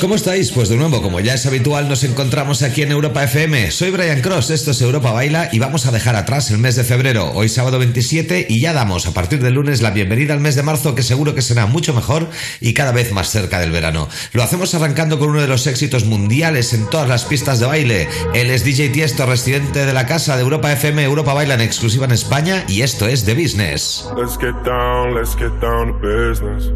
¿Cómo estáis? Pues de nuevo, como ya es habitual, nos encontramos aquí en Europa FM. Soy Brian Cross, esto es Europa Baila y vamos a dejar atrás el mes de febrero, hoy sábado 27, y ya damos a partir del lunes la bienvenida al mes de marzo, que seguro que será mucho mejor y cada vez más cerca del verano. Lo hacemos arrancando con uno de los éxitos mundiales en todas las pistas de baile. Él es DJ Tiesto, residente de la casa de Europa FM, Europa Baila en exclusiva en España, y esto es The Business. Let's get down, let's get down to business.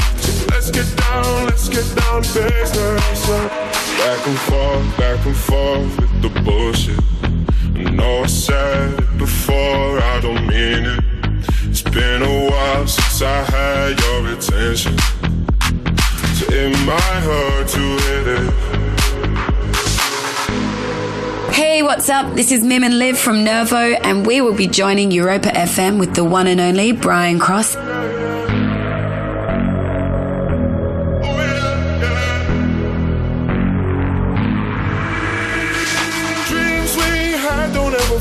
To business. Back and forth, back and forth with the bullshit. I know I said it before, I don't mean it. It's been a while since I had your attention. So it might hurt to hit it. Hey, what's up? This is Mim and Liv from Nervo, and we will be joining Europa FM with the one and only Brian Cross.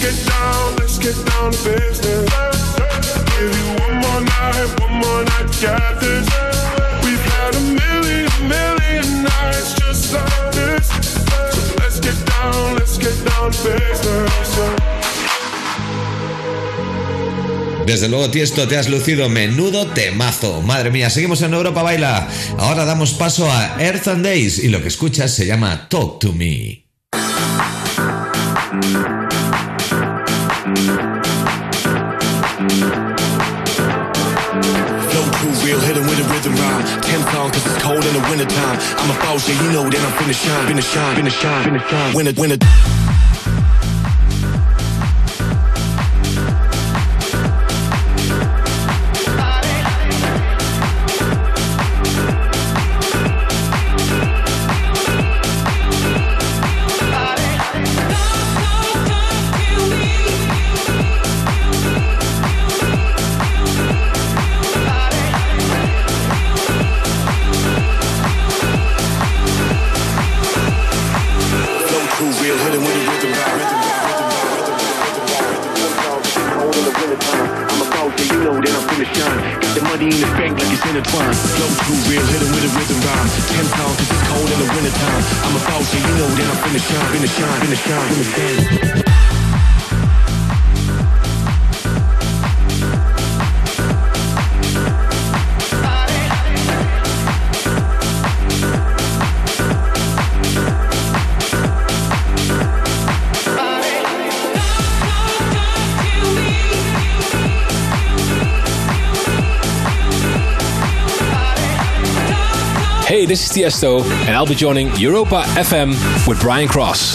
you a to. Desde luego, Tiesto, te has lucido menudo temazo. Madre mía, seguimos en Europa Baila. Ahora damos paso a Earth and Days y lo que escuchas se llama Talk to Me. Cause it's cold in the wintertime. I'm a boss, you know that I'm finna shine, finna shine, finna shine, finna shine. Winter, winter. This is Tiesto, and I'll be joining Europa FM with Brian Cross.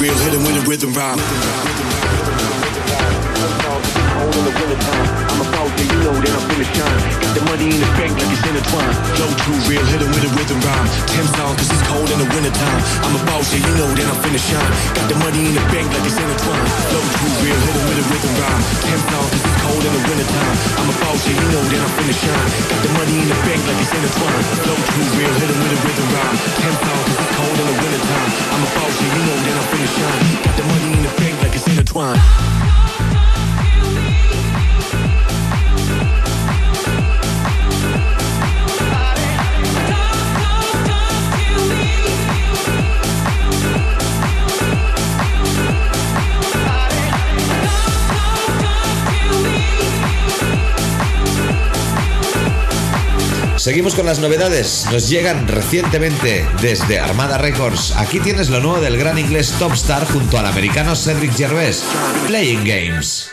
real, hit him with a rhythm rhyme. The money in the bank like it's intertwined. Flow too real, hit him with a rhythm rhyme. Ten songs, cause it's cold in the wintertime. I'm a boss, yeah, you know that I'm finna shine. Got the money in the bank like it's intertwined. Flow too real, hit him with a rhythm rhyme. Ten songs, cause it's cold in the wintertime. I'm a boss, yeah, you know that I'm finna shine. Got the money in the bank like it's intertwined. Flow too real, hit him with a rhythm rhyme. Ten songs, cause it's cold in the wintertime. I'm a boss, yeah, you know that I'm finna shine. Got the money in the bank like it's intertwined. Seguimos con las novedades. Nos llegan recientemente desde Armada Records. Aquí tienes lo nuevo del gran inglés Topstar junto al americano Cedric Gervais. Playing Games.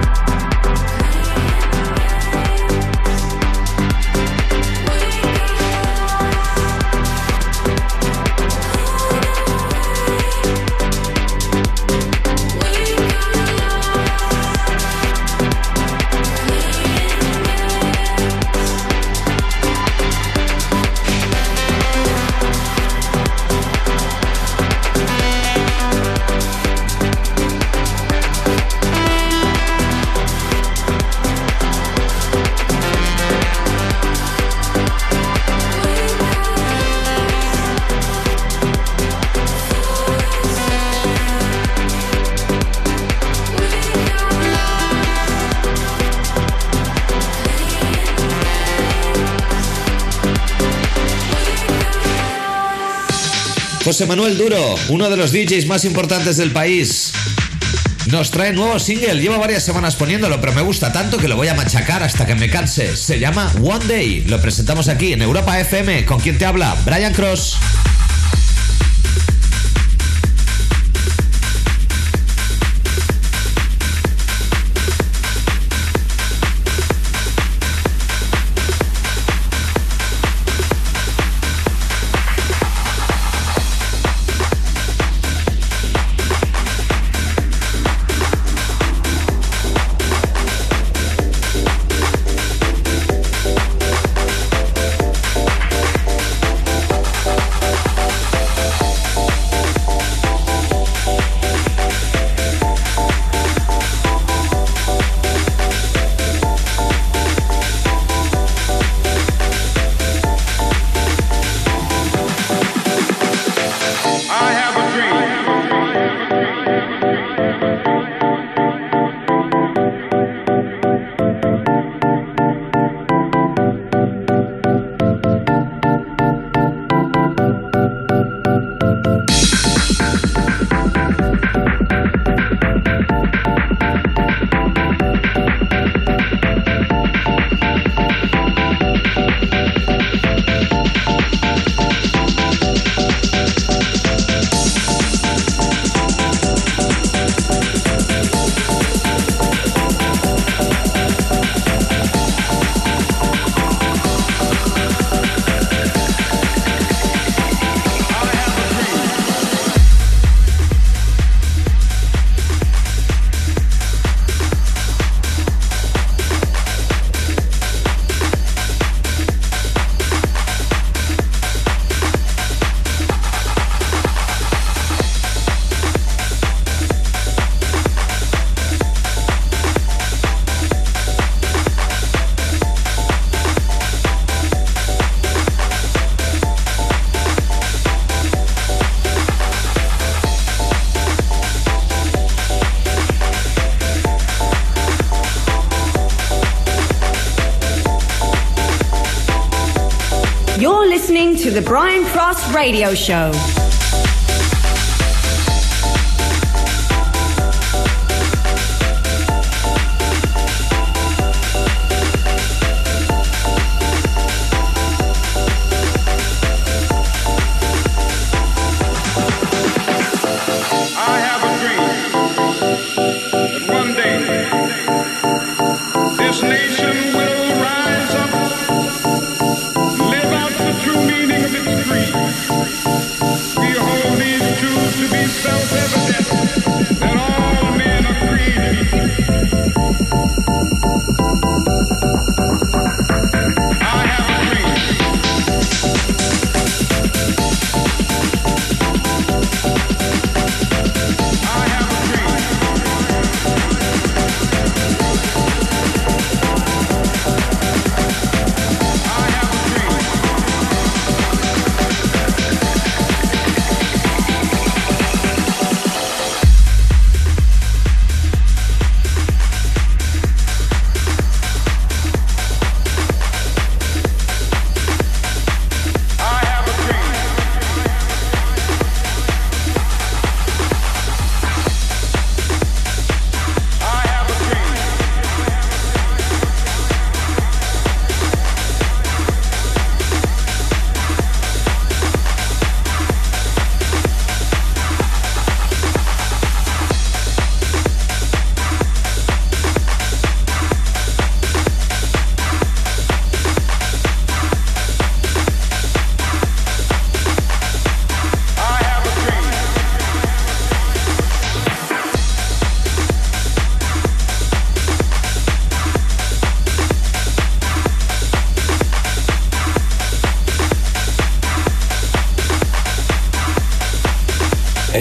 José Manuel Duro, uno de los DJs más importantes del país. Nos trae nuevo single, llevo varias semanas poniéndolo, pero me gusta tanto que lo voy a machacar hasta que me canse. Se llama One Day, lo presentamos aquí en Europa FM. ¿Con quién te habla? Brian Cross. Radio Show.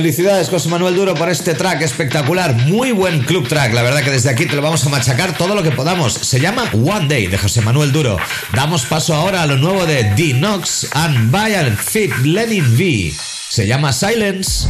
Felicidades José Manuel Duro por este track espectacular, muy buen club track, la verdad que desde aquí te lo vamos a machacar todo lo que podamos. Se llama One Day de José Manuel Duro. Damos paso ahora a lo nuevo de D Knox and Bayern Fit Lenin V. Se llama Silence.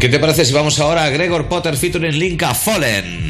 ¿Qué te parece si vamos ahora a Gregor Potter featuring Linka Fallen?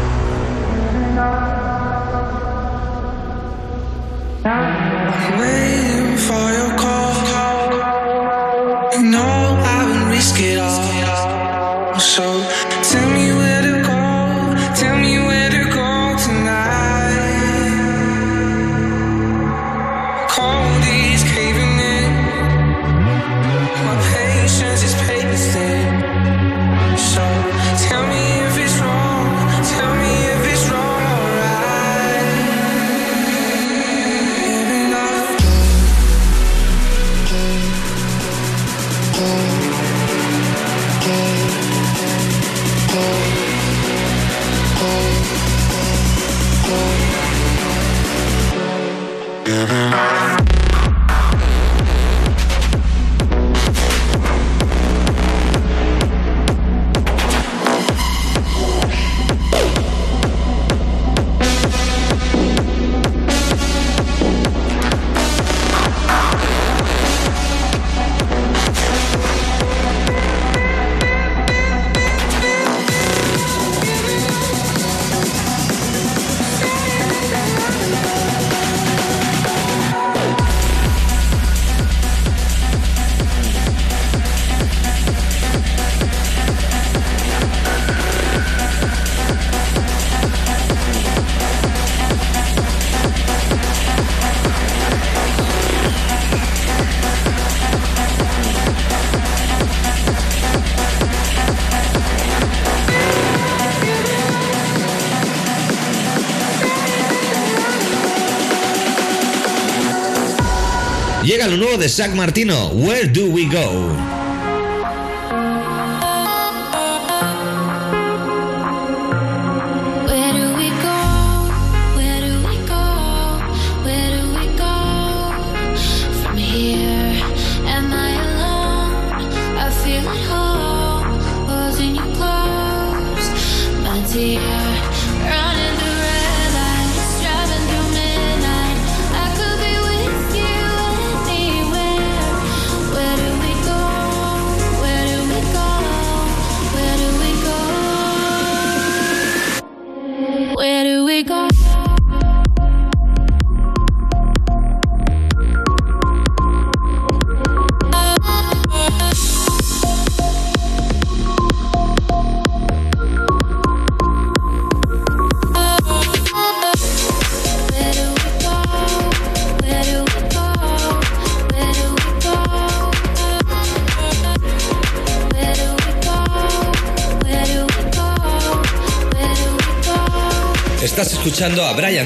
De Zack Martino, Where Do We Go?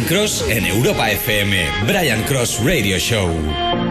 Cross en Europa FM, Brian Cross Radio Show.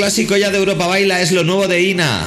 Clásico ya de Europa Baila es lo nuevo de Ina.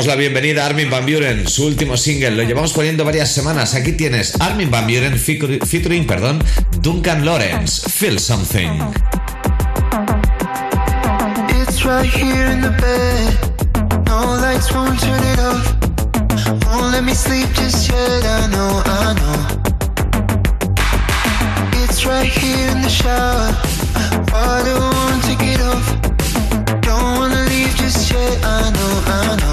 Damos la bienvenida a Armin Van Buren, su último single. Lo llevamos poniendo varias semanas. Aquí tienes Armin Van Buren featuring, perdón, Duncan Lawrence. Feel something. It's right here in the bed. No lights won't turn it off. Won't let me sleep just yet. I know, I know. It's right here in the shower. Water won't take it off. Don't wanna leave just yet. I know, I know.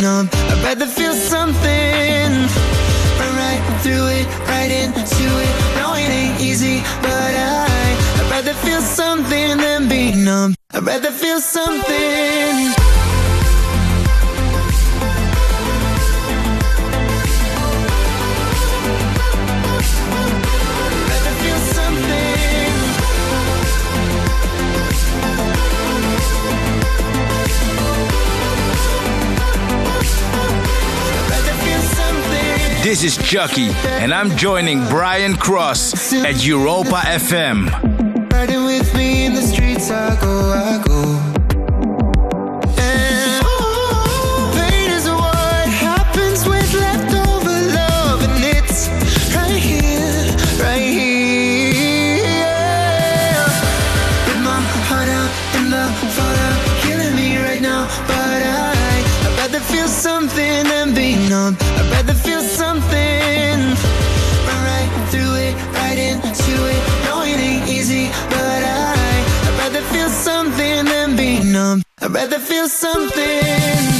Numb. I'd rather feel something. Run right through it, right into it. No, it ain't easy, but I, I'd rather feel something than be numb. I'd rather feel something. This is Chuckie, and I'm joining Brian Cross at Europa FM. Riding with me in the streets, I go, I go. I'd rather feel something.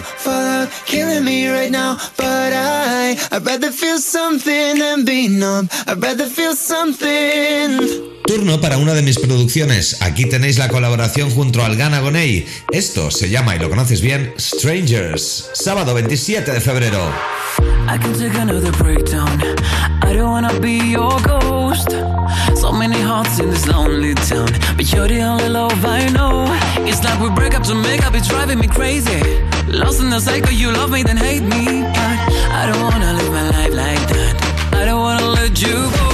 Fallout, killing me right now. But I, I'd rather feel something than be numb. I'd rather feel something. Turno para una de mis producciones. Aquí tenéis la colaboración junto al Gana Gonei. Esto se llama, y lo conoces bien, Strangers. Sábado 27 de febrero. I can take another breakdown. I don't wanna be your ghost. So many hearts in this lonely town. But you're the only love I know. It's like we break up to make up, it's driving me crazy. Lost in the cycle, you love me, then hate me. But I don't wanna live my life like that. I don't wanna let you go.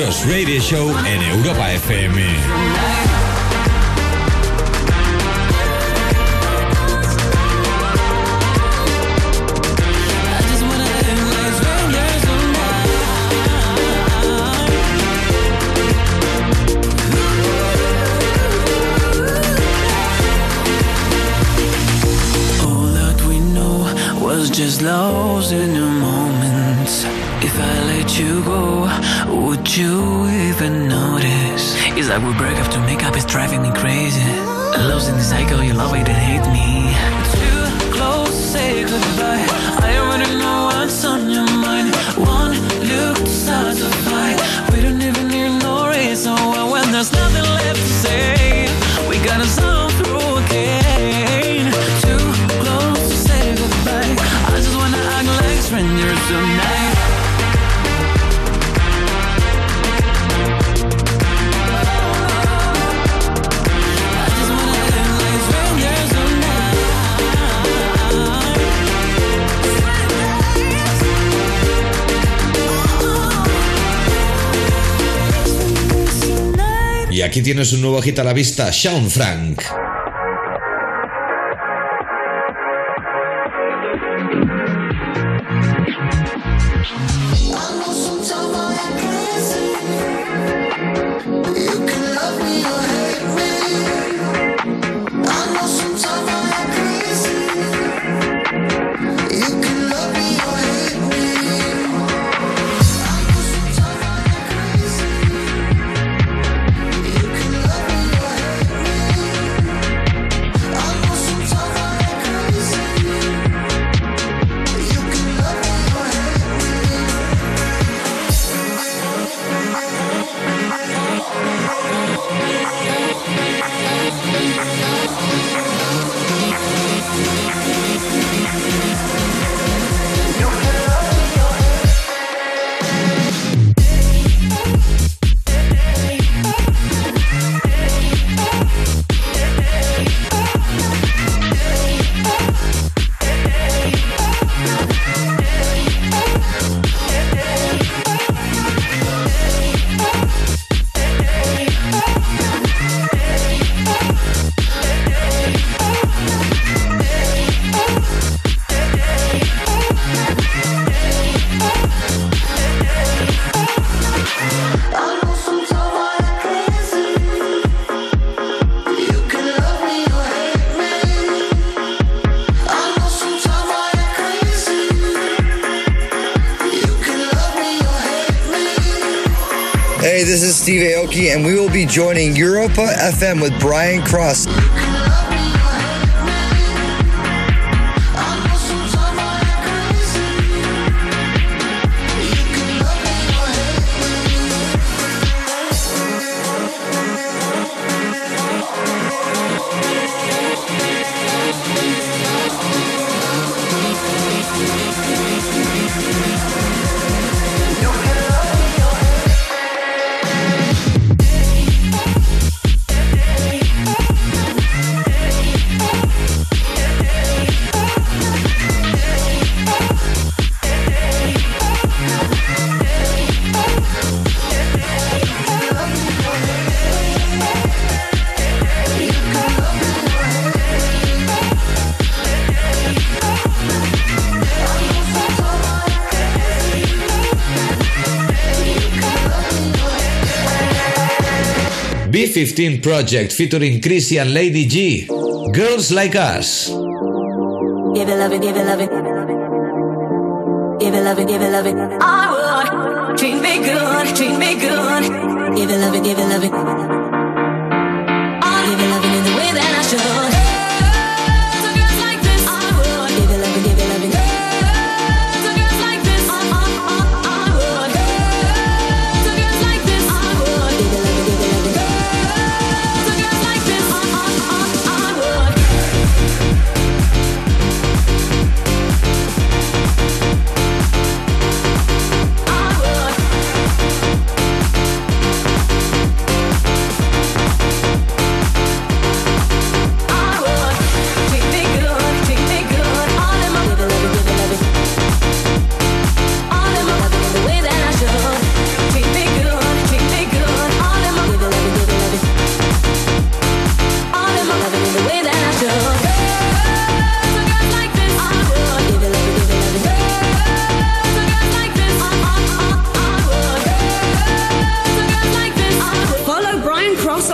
Cross Radio Show en Europa FM. Just wanna act like. All that we know was just lost in a moment. If I let you go, would you even notice? It's like we break up to make up, it's driving me crazy. Lost in the cycle, you love it and hate me. Too close, say goodbye. Aquí tienes un nuevo hit a la vista, Sean Frank. Aoki, and we will be joining Europa FM with Brian Cross. B15 Project featuring Chrissy and Lady G. Girls Like Us. Give it, love it, give it, love it. Give it, love it, give it, love it. Oh, I would treat me good, treat me good. Give it, love it, give it, love it.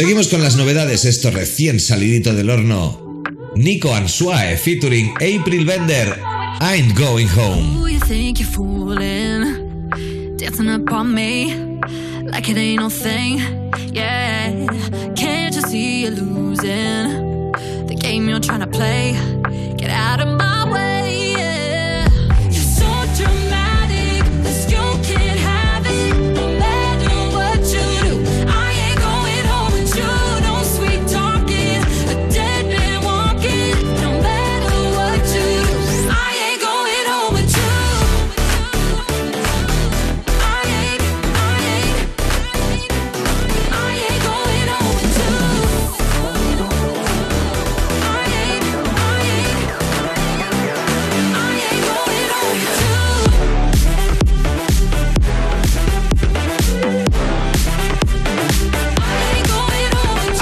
Seguimos con las novedades, esto recién salidito del horno. Nico Ansue featuring April Bender, I'm Going Home. Ooh, you think you're fooling, dancing me, like it ain't no thing, yeah. Can't you see you're losing the game you're trying to play? Get out of my way.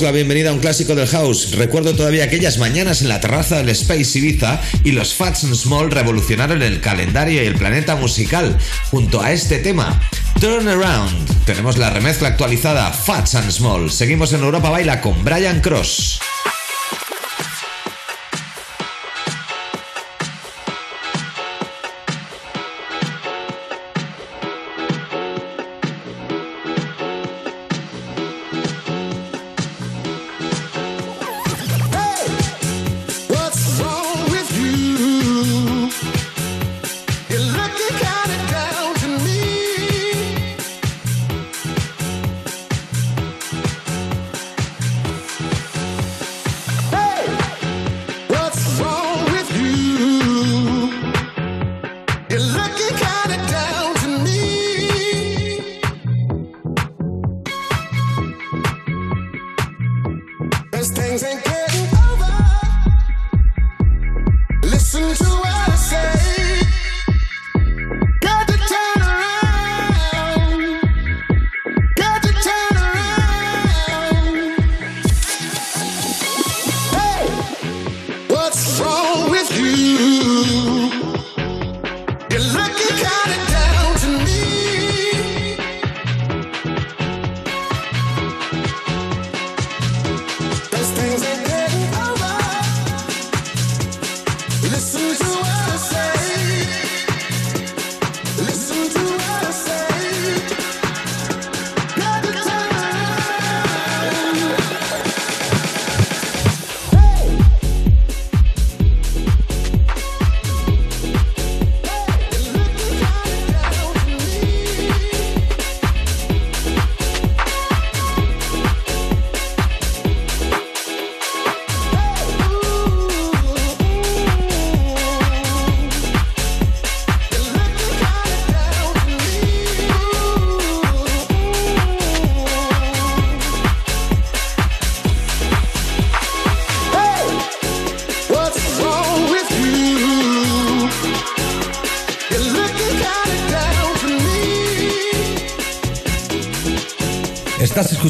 la bienvenida a un clásico del house. Recuerdo todavía aquellas mañanas en la terraza del Space Ibiza y los Fats and Small revolucionaron el calendario y el planeta musical junto a este tema. Turn Around. Tenemos la remezcla actualizada Fats and Small. Seguimos en Europa Baila con Brian Cross.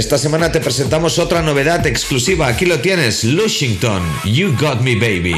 Esta semana te presentamos otra novedad exclusiva. Aquí lo tienes, Lushington. You got me, baby.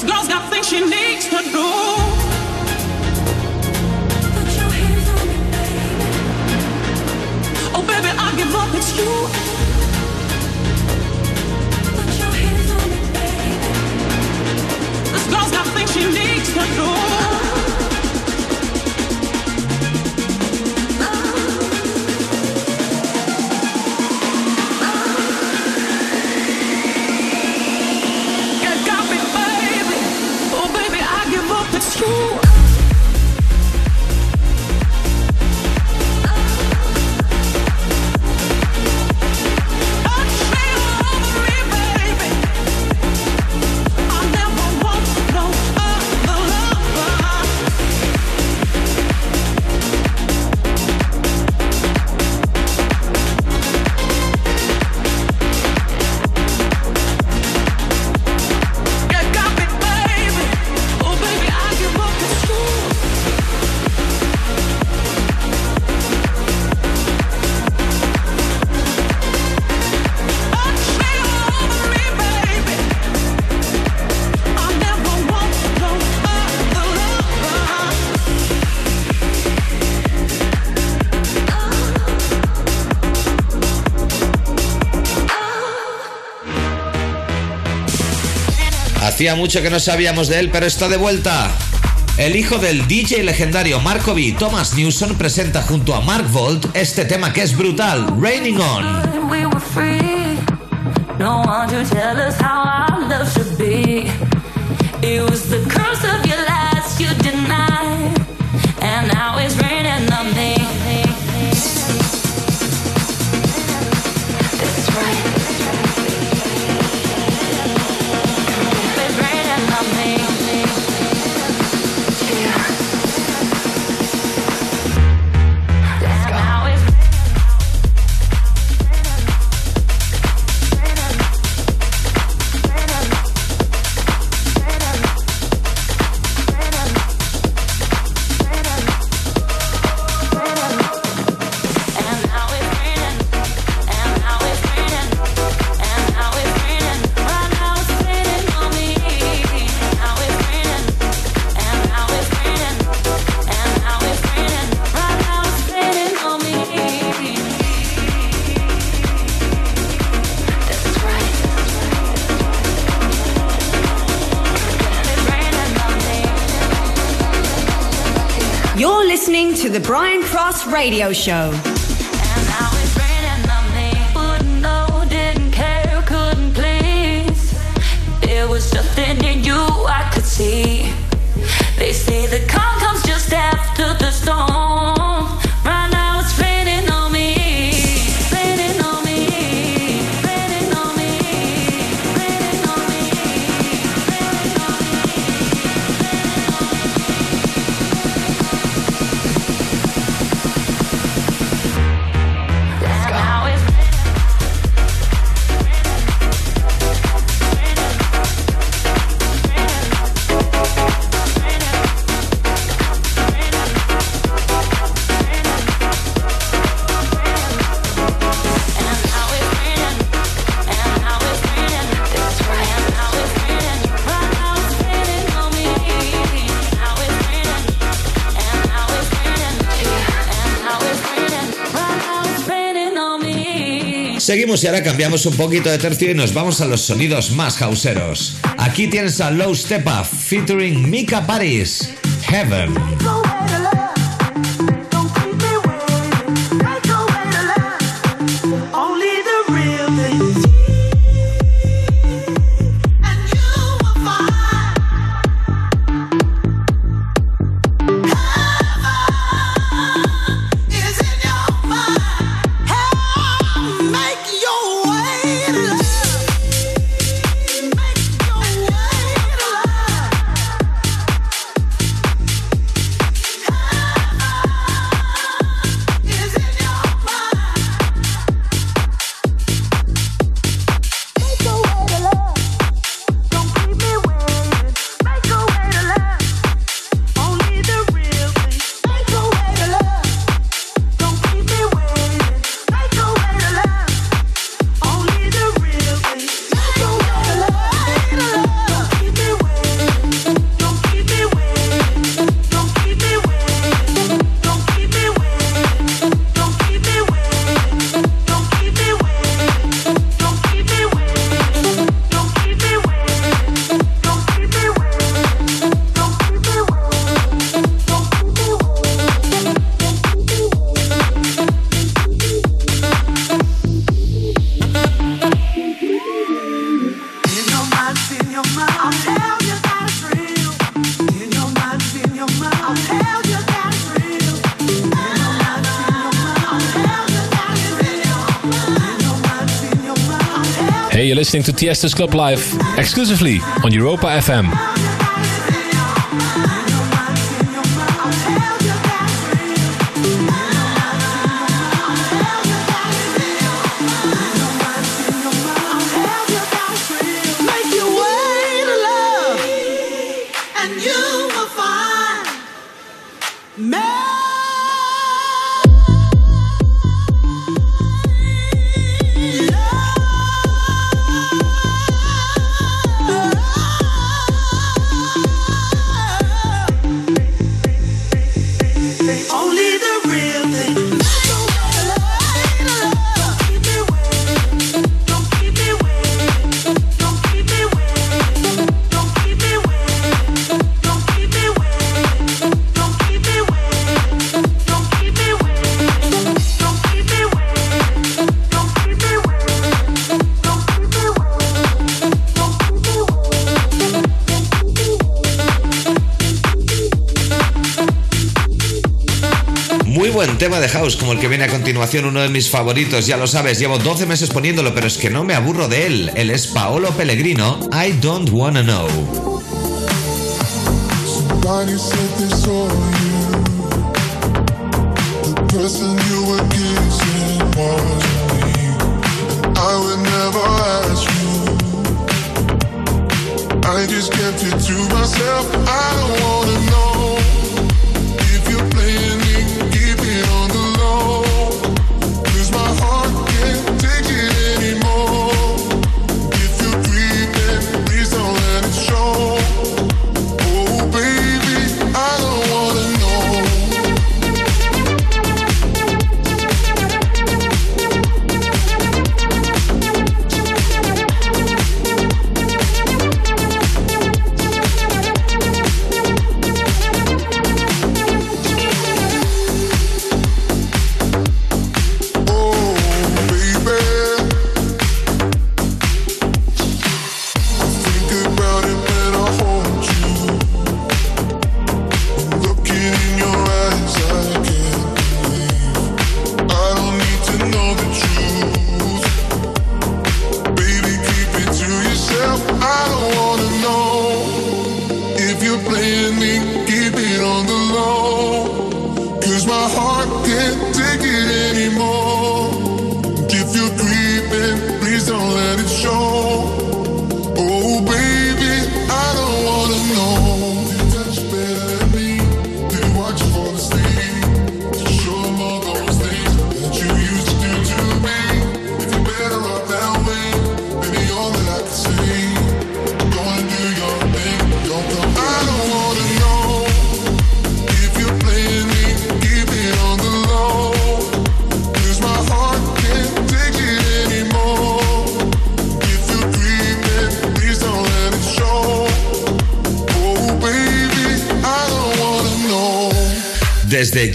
This girl's got things she needs to do. Put your hands on me, baby. Oh, baby, I give up. It's you. Put your hands on me, baby. This girl's got things she needs to do. Hacía mucho que no sabíamos de él, pero está de vuelta. El hijo del DJ legendario Markovi, Thomas Newson, presenta junto a Mark Volt este tema que es brutal, Raining On. Radio Show. Seguimos y ahora cambiamos un poquito de tercio y nos vamos a los sonidos más hauseros. Aquí tienes a Low Step Up featuring Mika Paris, Heaven. Hey, you're listening to Tiesto's Club Life exclusively on Europa FM. House, como el que viene a continuación, uno de mis favoritos, ya lo sabes, llevo 12 meses poniéndolo, pero es que no me aburro de él. Él es Paolo Pellegrino, I Don't Wanna Know. I just kept it to myself. I don't wanna know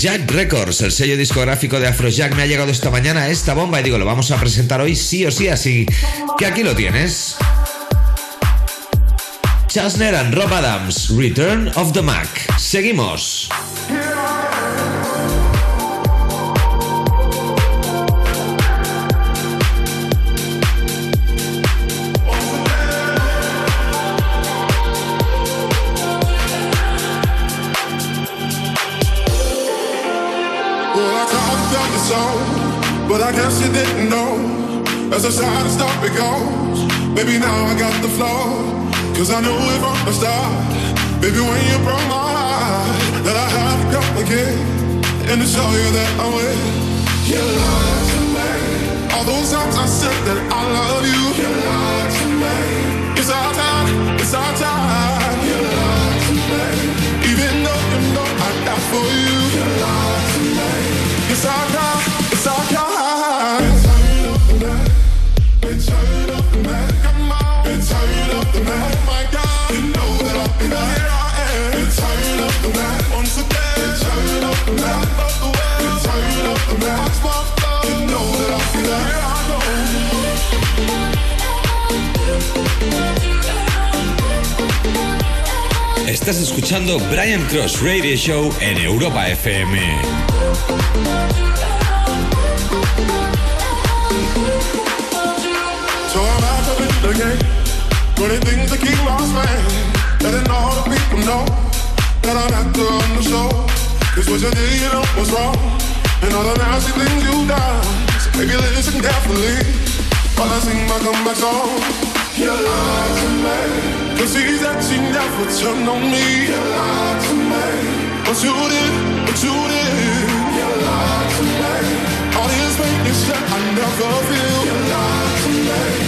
Jack Records, el sello discográfico de Afrojack, me ha llegado esta mañana esta bomba y digo, lo vamos a presentar hoy sí o sí, así que aquí lo tienes. Chasner and Rob Adams, Return of the Mac. Seguimos. I didn't know. As I the side stop it goes, baby, now I got the flow. Cause I knew it from the start. Baby, when you broke my heart, that I have to come again and to show you that I'm with. You lied to me. All those times I said that I love you. You lied to me. It's our time, it's our time. You lied to me. Even though you know I got for you. Estás escuchando Brian Cross Radio Show en Europa FM. So I'm back up in the game. Doing things to keep my man. Letting all the people know that I'm not the on the show. Cause what you did, you know was wrong. And all the nasty things you done. So baby, listen carefully. While I sing my comeback song. You lied to me. Cause see that she never turned on me. You lied to me. But you did, but you did. You lied to me. All this pain you said I never feel. You lied to me.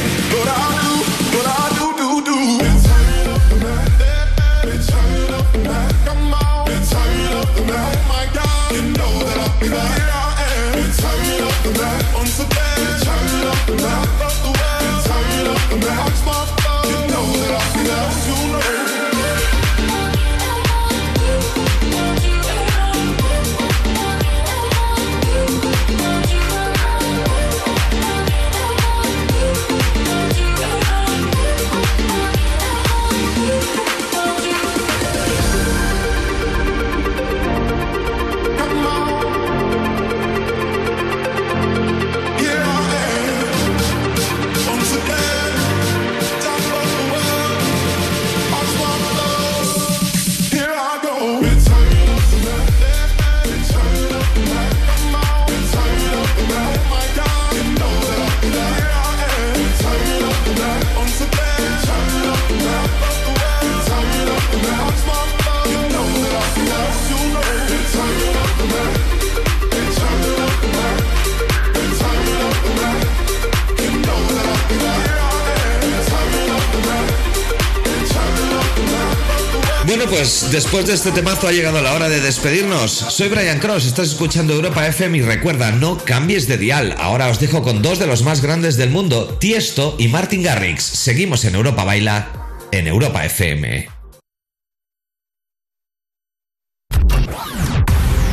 Después de este temazo ha llegado la hora de despedirnos. Soy Brian Cross, estás escuchando Europa FM y recuerda, no cambies de dial. Ahora os dejo con dos de los más grandes del mundo, Tiesto y Martin Garrix. Seguimos en Europa Baila, en Europa FM.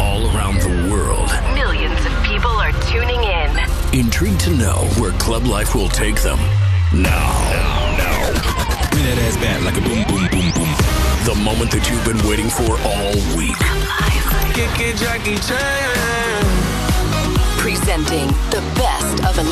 All around the world, Millions of people are tuning in. intrigued to know where club life will take them. Now, now, bring that ass back like a boom, boom, boom, boom. The moment that you've been waiting for all week. Presenting the best of